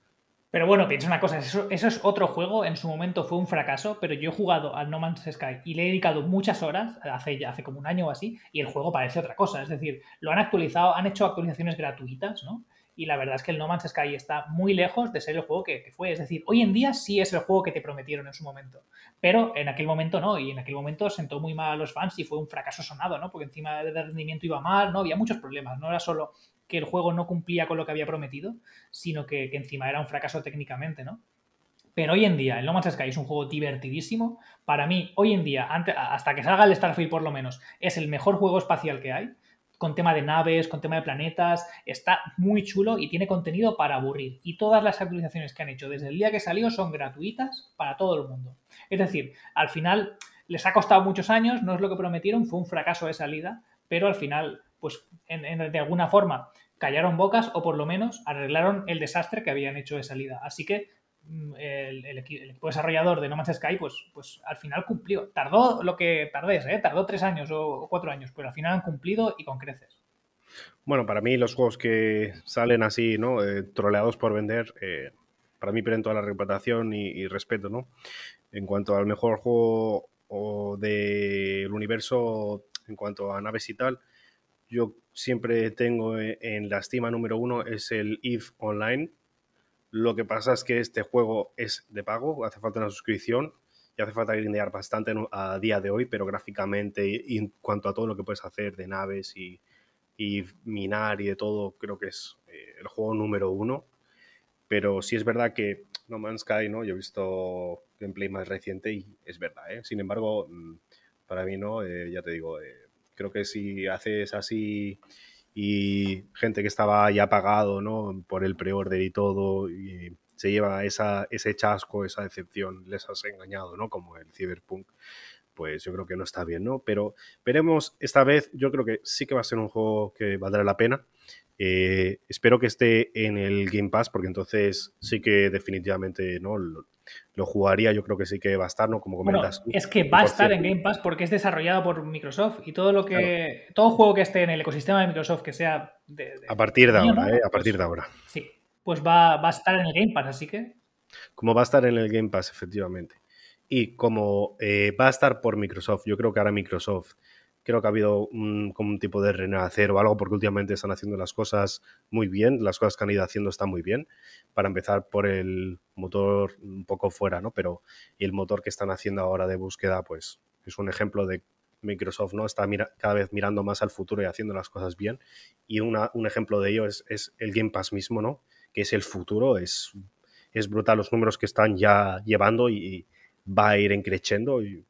Pero bueno, piensa una cosa, eso, es otro juego, en su momento fue un fracaso, pero yo he jugado al No Man's Sky y le he dedicado muchas horas, hace ya hace como un año o así, y el juego parece otra cosa. Es decir, lo han actualizado, han hecho actualizaciones gratuitas, ¿no? Y la verdad es que el No Man's Sky está muy lejos de ser el juego que, fue. Es decir, hoy en día sí es el juego que te prometieron en su momento. Pero en aquel momento no. Y en aquel momento sentó muy mal a los fans y fue un fracaso sonado, ¿no? Porque encima del rendimiento iba mal, ¿no? Había muchos problemas. No era solo que el juego no cumplía con lo que había prometido, sino que, encima era un fracaso técnicamente, ¿no? Pero hoy en día, el No Man's Sky es un juego divertidísimo. Para mí, hoy en día, hasta que salga el Starfield por lo menos, es el mejor juego espacial que hay. Con tema de naves, con tema de planetas. Está muy chulo y tiene contenido para aburrir. Y todas las actualizaciones que han hecho desde el día que salió son gratuitas para todo el mundo. Es decir, al final les ha costado muchos años, no es lo que prometieron, fue un fracaso de salida, pero al final pues de alguna forma callaron bocas o por lo menos arreglaron el desastre que habían hecho de salida. Así que mm, el, equipo desarrollador de No Man's Sky, pues, pues al final cumplió. Tardó lo que tardés, ¿eh? tardó tres años o cuatro años, pero al final han cumplido y con creces. Bueno, para mí los juegos que salen así, ¿no? Eh, troleados por vender, eh, para mí pierden toda la reputación y, respeto, ¿no? En cuanto al mejor juego del universo, en cuanto a naves y tal, yo siempre tengo e, en la estima número uno es el EVE Online. Lo que pasa es que este juego es de pago, hace falta una suscripción y hace falta grindear bastante a día de hoy, pero gráficamente y en cuanto a todo lo que puedes hacer de naves y, minar y de todo, creo que es eh, el juego número uno. Pero sí es verdad que No Man's Sky, ¿no? Yo he visto gameplay más reciente y es verdad, ¿eh? Sin embargo, mm, para mí no, eh, ya te digo, Creo que si haces así y gente que estaba ya pagado ¿no? por el pre-order y todo, y se lleva esa, ese chasco, esa decepción, les has engañado, ¿no? Como el Cyberpunk, pues yo creo que no está bien, ¿no? Pero veremos esta vez, yo creo que sí que va a ser un juego que valdrá la pena. Eh, espero que esté en el Game Pass, porque entonces sí que definitivamente ¿no? Lo, jugaría. Yo creo que sí que va a estar, ¿no? Como comentas Es que va a estar en Game Pass porque es desarrollado por Microsoft y todo lo que. Todo juego que esté en el ecosistema de Microsoft que sea. a partir de ahora, ¿eh? A partir de pues ahora. Sí. Pues va, a estar en el Game Pass, así que. Como va a estar en el Game Pass, efectivamente. Y como eh, va a estar por Microsoft, yo creo que ahora Microsoft creo que ha habido un, como un tipo de renacer o algo, porque últimamente están haciendo las cosas muy bien, las cosas que han ido haciendo están muy bien, para empezar por el motor un poco fuera, ¿no? Pero y el motor que están haciendo ahora de búsqueda, pues es un ejemplo de Microsoft, ¿no? Está cada vez mirando más al futuro y haciendo las cosas bien. Y un ejemplo de ello es, es, el Game Pass mismo, ¿no? Que es el futuro, es, es brutal los números que están ya llevando y, va a ir encrechendo y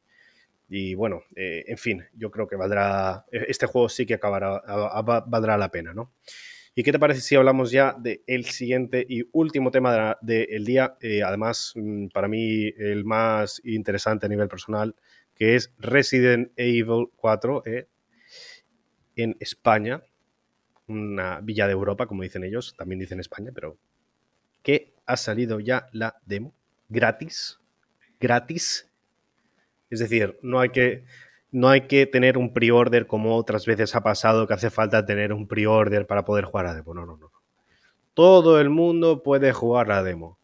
y bueno, eh, en fin, yo creo que valdrá, e-, este juego sí que acabará, valdrá la pena, ¿no? ¿Y qué te parece si hablamos ya del siguiente y último tema del día? Eh, además, mm, para mí el más interesante a nivel personal, que es Resident Evil 4 eh, en España, una villa de Europa, como dicen ellos, también dicen España, pero que ha salido ya la demo gratis, gratis es decir, no hay que, no hay que tener un pre-order como otras veces ha pasado que hace falta tener un pre-order para poder jugar a demo. No, no, no. Todo el mundo puede jugar la demo.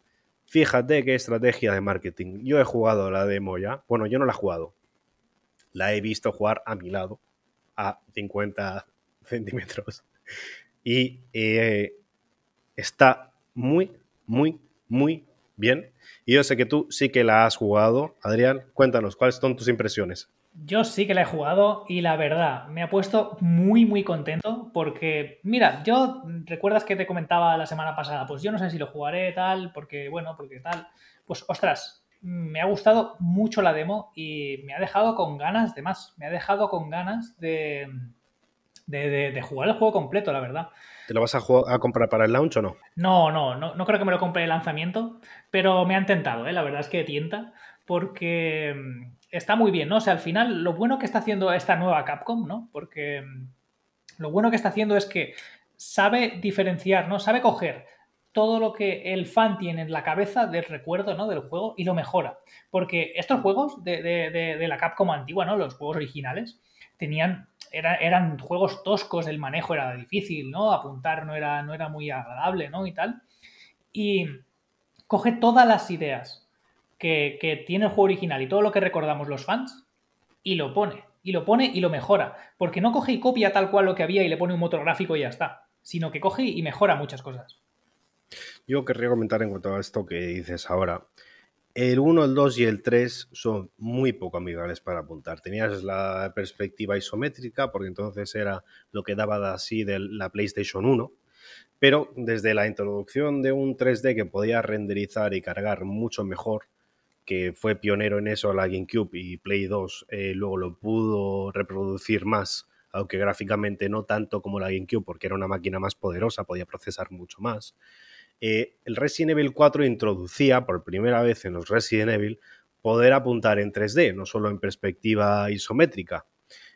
Fíjate qué estrategia de marketing. Yo he jugado la demo ya. Bueno, yo no la he jugado. La he visto jugar a mi lado, a 50 centímetros. Y eh, está muy, muy, muy bien. Y yo sé que tú sí que la has jugado. Adrián, cuéntanos, ¿cuáles son tus impresiones? Yo sí que la he jugado y la verdad, me ha puesto muy, muy contento porque, mira, yo, ¿recuerdas que te comentaba la semana pasada? Pues yo no sé si lo jugaré tal, porque, bueno, porque tal. Pues, ostras, me ha gustado mucho la demo y me ha dejado con ganas de más. Me ha dejado con ganas de, de, jugar el juego completo, la verdad. ¿Te lo vas a, a, comprar para el launch o no? No, no, no, no creo que me lo compre el lanzamiento, pero me han tentado, ¿eh? la verdad es que tienta, porque mm, está muy bien, ¿no? O sea, al final, lo bueno que está haciendo esta nueva Capcom, ¿no? Porque mm, lo bueno que está haciendo es que sabe diferenciar, ¿no? Sabe coger todo lo que el fan tiene en la cabeza del recuerdo ¿no? del juego y lo mejora. Porque estos juegos de, de la Capcom antigua, ¿no? Los juegos originales, tenían eran juegos toscos, el manejo era difícil, ¿no? Apuntar no era, no era muy agradable, ¿no? Y tal. Y coge todas las ideas que, que tiene el juego original y todo lo que recordamos los fans y lo pone. Y lo pone y lo mejora. Porque no coge y copia tal cual lo que había y le pone un motor gráfico y ya está. Sino que coge y mejora muchas cosas. Yo querría comentar en cuanto a esto que dices ahora. El 1, el 2 y el 3 son muy poco amigables para apuntar. Tenías la perspectiva isométrica, porque entonces era lo que daba así de la PlayStation 1. Pero desde la introducción de un 3D que podía renderizar y cargar mucho mejor, que fue pionero en eso la GameCube y Play 2, eh, luego lo pudo reproducir más, aunque gráficamente no tanto como la GameCube, porque era una máquina más poderosa, podía procesar mucho más. Eh, el Resident Evil 4 introducía por primera vez en los Resident Evil poder apuntar en 3D, no solo en perspectiva isométrica.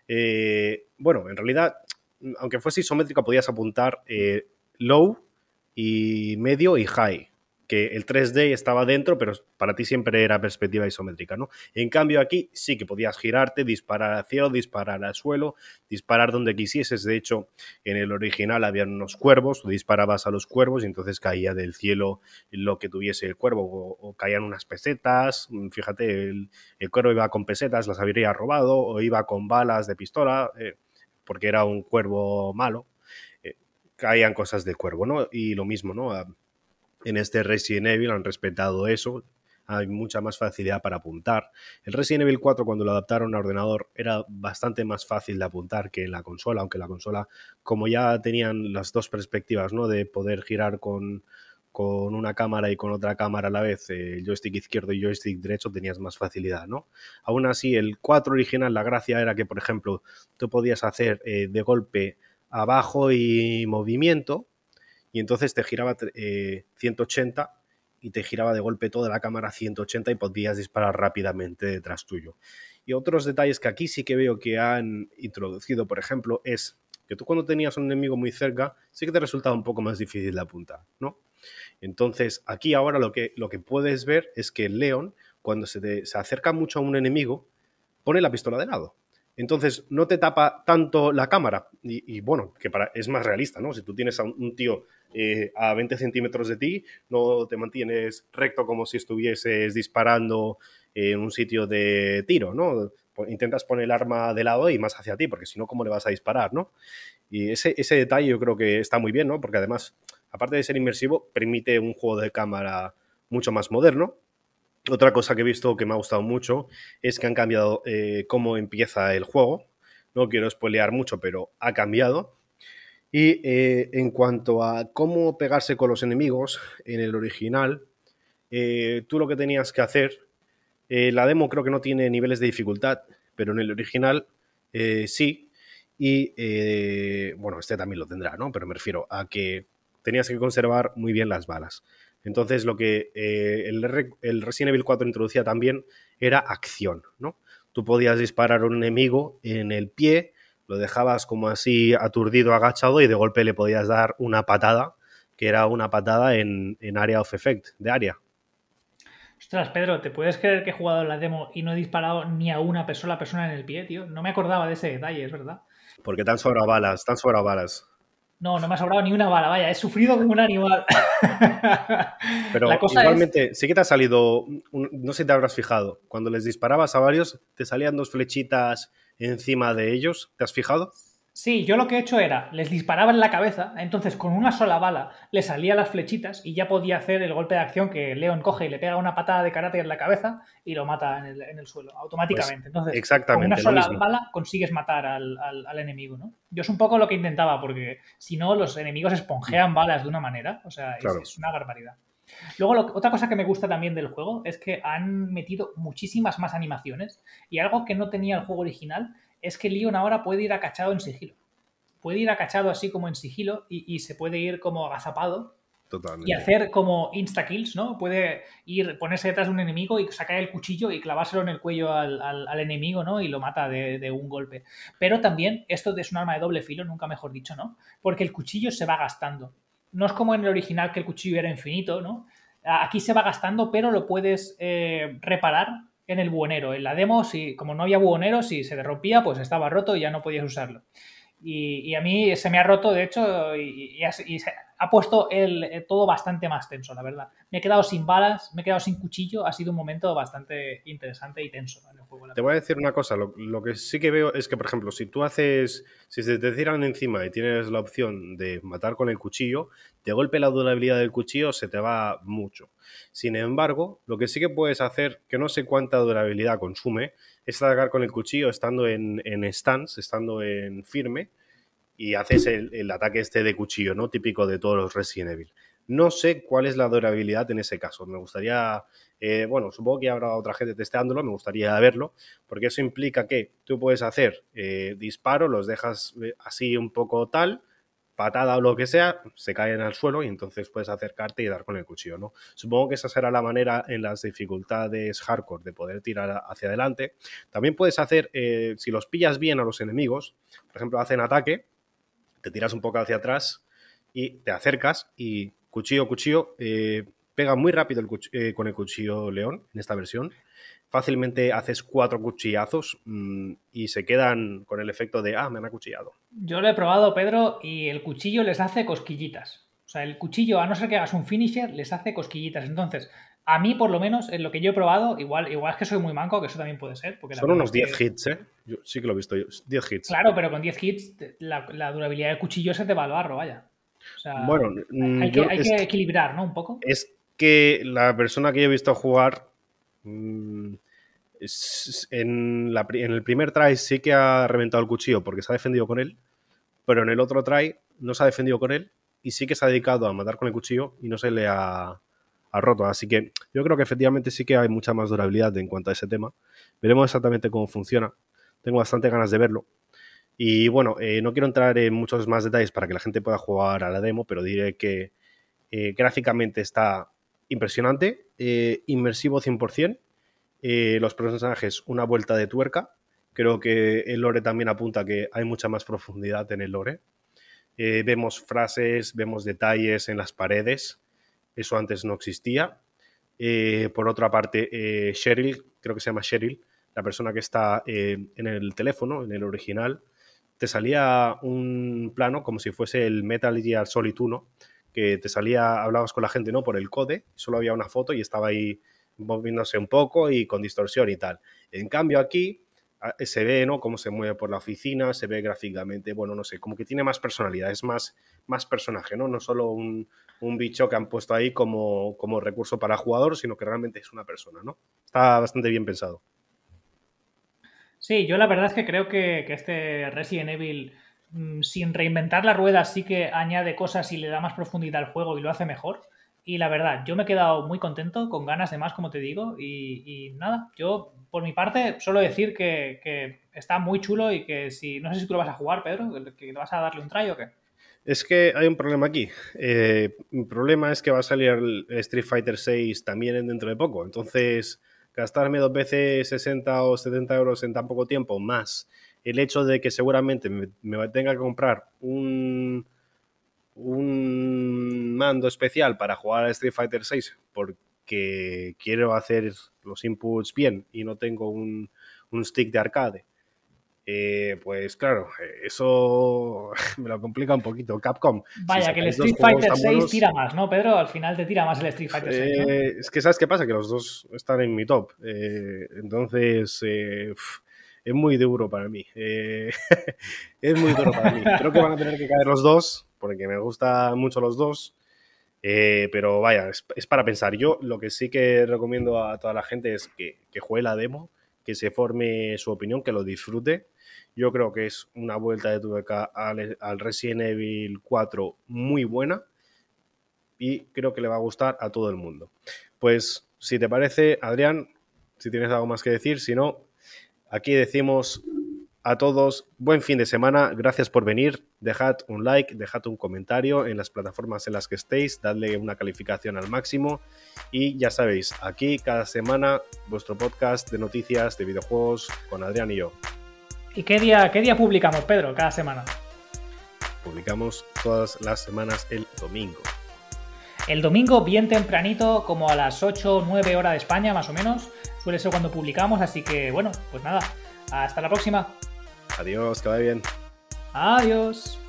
Eh, bueno, en realidad, aunque fuese isométrica, podías apuntar eh, low y medio y high que el 3D estaba dentro, pero para ti siempre era perspectiva isométrica, ¿no? En cambio aquí sí que podías girarte, disparar al cielo, disparar al suelo, disparar donde quisieses. De hecho, en el original había unos cuervos, tú disparabas a los cuervos y entonces caía del cielo lo que tuviese el cuervo, o, caían unas pesetas, fíjate, el, cuervo iba con pesetas, las habría robado, o iba con balas de pistola, eh, porque era un cuervo malo. Eh, caían cosas del cuervo, ¿no? Y lo mismo, ¿no? En este Resident Evil han respetado eso. Hay mucha más facilidad para apuntar. El Resident Evil 4, cuando lo adaptaron a ordenador, era bastante más fácil de apuntar que en la consola, aunque la consola, como ya tenían las dos perspectivas, ¿no? De poder girar con, con una cámara y con otra cámara a la vez, el joystick izquierdo y joystick derecho, tenías más facilidad, ¿no? Aún así, el 4 original, la gracia era que, por ejemplo, tú podías hacer eh, de golpe abajo y movimiento, y entonces te giraba 180 eh, y te giraba de golpe toda la cámara 180 y podías disparar rápidamente detrás tuyo. Y otros detalles que aquí sí que veo que han introducido, por ejemplo, es que tú cuando tenías un enemigo muy cerca, sí que te resultaba un poco más difícil de apuntar, ¿no? Entonces, aquí ahora lo que, lo que puedes ver es que Leon, cuando se, se acerca mucho a un enemigo, pone la pistola de lado. Entonces, no te tapa tanto la cámara. Y, bueno, que para, es más realista, ¿no? Si tú tienes a un, tío eh, a 20 centímetros de ti, no te mantienes recto como si estuvieses disparando en un sitio de tiro, ¿no? Intentas poner el arma de lado y más hacia ti, porque si no, ¿cómo le vas a disparar, no? Y ese, ese detalle yo creo que está muy bien, ¿no? Porque además, aparte de ser inmersivo, permite un juego de cámara mucho más moderno, otra cosa que he visto que me ha gustado mucho es que han cambiado eh, cómo empieza el juego. No quiero spoilear mucho, pero ha cambiado. Y eh, en cuanto a cómo pegarse con los enemigos, en el original, eh, tú lo que tenías que hacer, la demo creo que no tiene niveles de dificultad, pero en el original sí. Y bueno, este también lo tendrá, ¿no? Pero me refiero a que tenías que conservar muy bien las balas. Entonces, lo que eh, el, Resident Evil 4 introducía también era acción, ¿no? Tú podías disparar a un enemigo en el pie, lo dejabas como así aturdido, agachado, y de golpe le podías dar una patada, que era una patada en, en Area of Effect, de área. Ostras, Pedro, ¿te puedes creer que he jugado la demo y no he disparado ni a una persona, persona en el pie, tío? No me acordaba de ese detalle, es verdad. Porque tan sobra balas, tan sobra balas. No, no me ha sobrado ni una bala, vaya, he sufrido como un animal. Pero igualmente, sí que te ha salido, no sé si te habrás fijado, cuando les disparabas a varios, te salían dos flechitas encima de ellos, ¿te has fijado? Sí, yo lo que he hecho era, les disparaba en la cabeza, entonces con una sola bala le salía las flechitas y ya podía hacer el golpe de acción que Leon coge y le pega una patada de karate en la cabeza y lo mata en el, suelo, automáticamente. Pues entonces, exactamente, con una sola bala consigues matar al, enemigo, ¿no? Yo es un poco lo que intentaba, porque si no, los enemigos esponjean balas de una manera, o sea, es, una barbaridad. Luego, otra cosa que me gusta también del juego es que han metido muchísimas más animaciones y algo que no tenía el juego original es que Leon ahora puede ir acachado en sigilo. Puede ir acachado así como en sigilo y, se puede ir como agazapado y hacer como insta-kills, ¿no? Puede ir, ponerse detrás de un enemigo y sacar el cuchillo y clavárselo en el cuello al, enemigo, ¿no? Y lo mata de, un golpe. Pero también esto es un arma de doble filo, nunca mejor dicho, ¿no? Porque el cuchillo se va gastando. No es como en el original que el cuchillo era infinito, ¿no? Aquí se va gastando, pero lo puedes eh, reparar en el buhonero. En la demo, si, como no había buhonero, si se rompía, pues estaba roto y ya no podías usarlo. Y, a mí se me ha roto, de hecho, y, ha puesto el, todo bastante más tenso, la verdad. Me he quedado sin balas, me he quedado sin cuchillo, ha sido un momento bastante interesante y tenso en el juego. Te voy a decir una cosa, lo, que sí que veo es que, por ejemplo, si tú haces, si se te tiran encima y tienes la opción de matar con el cuchillo, de golpe la durabilidad del cuchillo se te va mucho. Sin embargo, lo que sí que puedes hacer, que no sé cuánta durabilidad consume, es atacar con el cuchillo estando en, en stance, estando en firme, y haces el, ataque este de cuchillo, ¿no? Típico de todos los Resident Evil. No sé cuál es la durabilidad en ese caso. Me gustaría, eh, bueno, supongo que habrá otra gente testeándolo, me gustaría verlo, porque eso implica que tú puedes hacer eh, disparo, los dejas eh, así un poco tal, patada o lo que sea, se caen al suelo y entonces puedes acercarte y dar con el cuchillo, ¿no? Supongo que esa será la manera en las dificultades hardcore de poder tirar hacia adelante. También puedes hacer, si los pillas bien a los enemigos, por ejemplo, hacen ataque, te tiras un poco hacia atrás y te acercas y cuchillo, cuchillo, eh, pega muy rápido eh, con el cuchillo león en esta versión. Fácilmente haces cuatro cuchillazos mm, y se quedan con el efecto de, ah, me han acuchillado. Yo lo he probado, Pedro, y el cuchillo les hace cosquillitas. O sea, el cuchillo, a no ser que hagas un finisher, les hace cosquillitas. Entonces, a mí, por lo menos, en lo que yo he probado, igual, igual es que soy muy manco, que eso también puede ser. Porque Son unos 10 hits, ¿eh? Yo sí que lo he visto. 10 hits. Claro, pero con 10 hits la, durabilidad del cuchillo se te va al barro, vaya. O sea, bueno, hay, que, hay que, equilibrar, ¿no? Un poco. Es que la persona que yo he visto jugar. Mm, en, la, en el primer try sí que ha reventado el cuchillo porque se ha defendido con él, pero en el otro try no se ha defendido con él y sí que se ha dedicado a matar con el cuchillo y no se le ha roto. Así que yo creo que efectivamente sí que hay mucha más durabilidad en cuanto a ese tema. Veremos exactamente cómo funciona. Tengo bastante ganas de verlo. Y bueno, eh, no quiero entrar en muchos más detalles para que la gente pueda jugar a la demo, pero diré que eh, gráficamente está impresionante, eh, inmersivo 100%. los personajes, una vuelta de tuerca. Creo que el lore también apunta que hay mucha más profundidad en el lore. vemos frases, vemos detalles en las paredes. Eso antes no existía. Eh, por otra parte, eh, Cheryl, creo que se llama Cheryl, la persona que está eh, en el teléfono, en el original, te salía un plano como si fuese el Metal Gear Solid 1, que te salía, hablabas con la gente, ¿no? Por el code, solo había una foto y estaba ahí moviéndose un poco y con distorsión y tal. En cambio aquí se ve, ¿no? Cómo se mueve por la oficina, se ve gráficamente, bueno, no sé, como que tiene más personalidad, es más, más personaje, ¿no? No solo un, un bicho que han puesto ahí como, como recurso para jugador, sino que realmente es una persona, ¿no? Está bastante bien pensado. Sí, yo la verdad es que creo que, este Resident Evil, mm, sin reinventar la rueda, sí que añade cosas y le da más profundidad al juego y lo hace mejor. Y la verdad, yo me he quedado muy contento, con ganas de más, como te digo. Y, nada, yo por mi parte solo decir que, está muy chulo y que si, no sé si tú lo vas a jugar, Pedro, que vas a darle un try o qué. Es que hay un problema aquí. Eh, el problema es que va a salir Street Fighter 6 también dentro de poco. Entonces, gastarme dos veces 60 o 70 euros en tan poco tiempo, más el hecho de que seguramente me, tenga que comprar un, un mando especial para jugar a Street Fighter 6 porque quiero hacer los inputs bien y no tengo un, un stick de arcade eh, pues claro, eso me lo complica un poquito. Capcom. Vaya, que el Street Fighter 6 tira más, ¿no, Pedro? Al final te tira más el Street Fighter 6. Eh, es que, ¿sabes qué pasa? Que los dos están en mi top. Eh, entonces, es muy duro para mí. es muy duro para mí. Creo que van a tener que caer los dos, porque me gustan mucho los dos. pero vaya, es, para pensar. Yo lo que sí que recomiendo a toda la gente es que, que juegue la demo, que se forme su opinión, que lo disfrute yo creo que es una vuelta de tubeca al, al Resident Evil 4 muy buena y creo que le va a gustar a todo el mundo. Pues si te parece, Adrián, si tienes algo más que decir, si no, aquí decimos a todos buen fin de semana, gracias por venir, dejad un like, dejad un comentario en las plataformas en las que estéis, dadle una calificación al máximo y ya sabéis, aquí cada semana vuestro podcast de noticias de videojuegos con Adrián y yo. ¿Y qué día, qué día publicamos, Pedro, cada semana? Publicamos todas las semanas el domingo. El domingo, bien tempranito, como a las 8 o 9 horas de España, más o menos. Suele ser cuando publicamos, así que bueno, pues nada. Hasta la próxima. Adiós, que vaya bien. Adiós.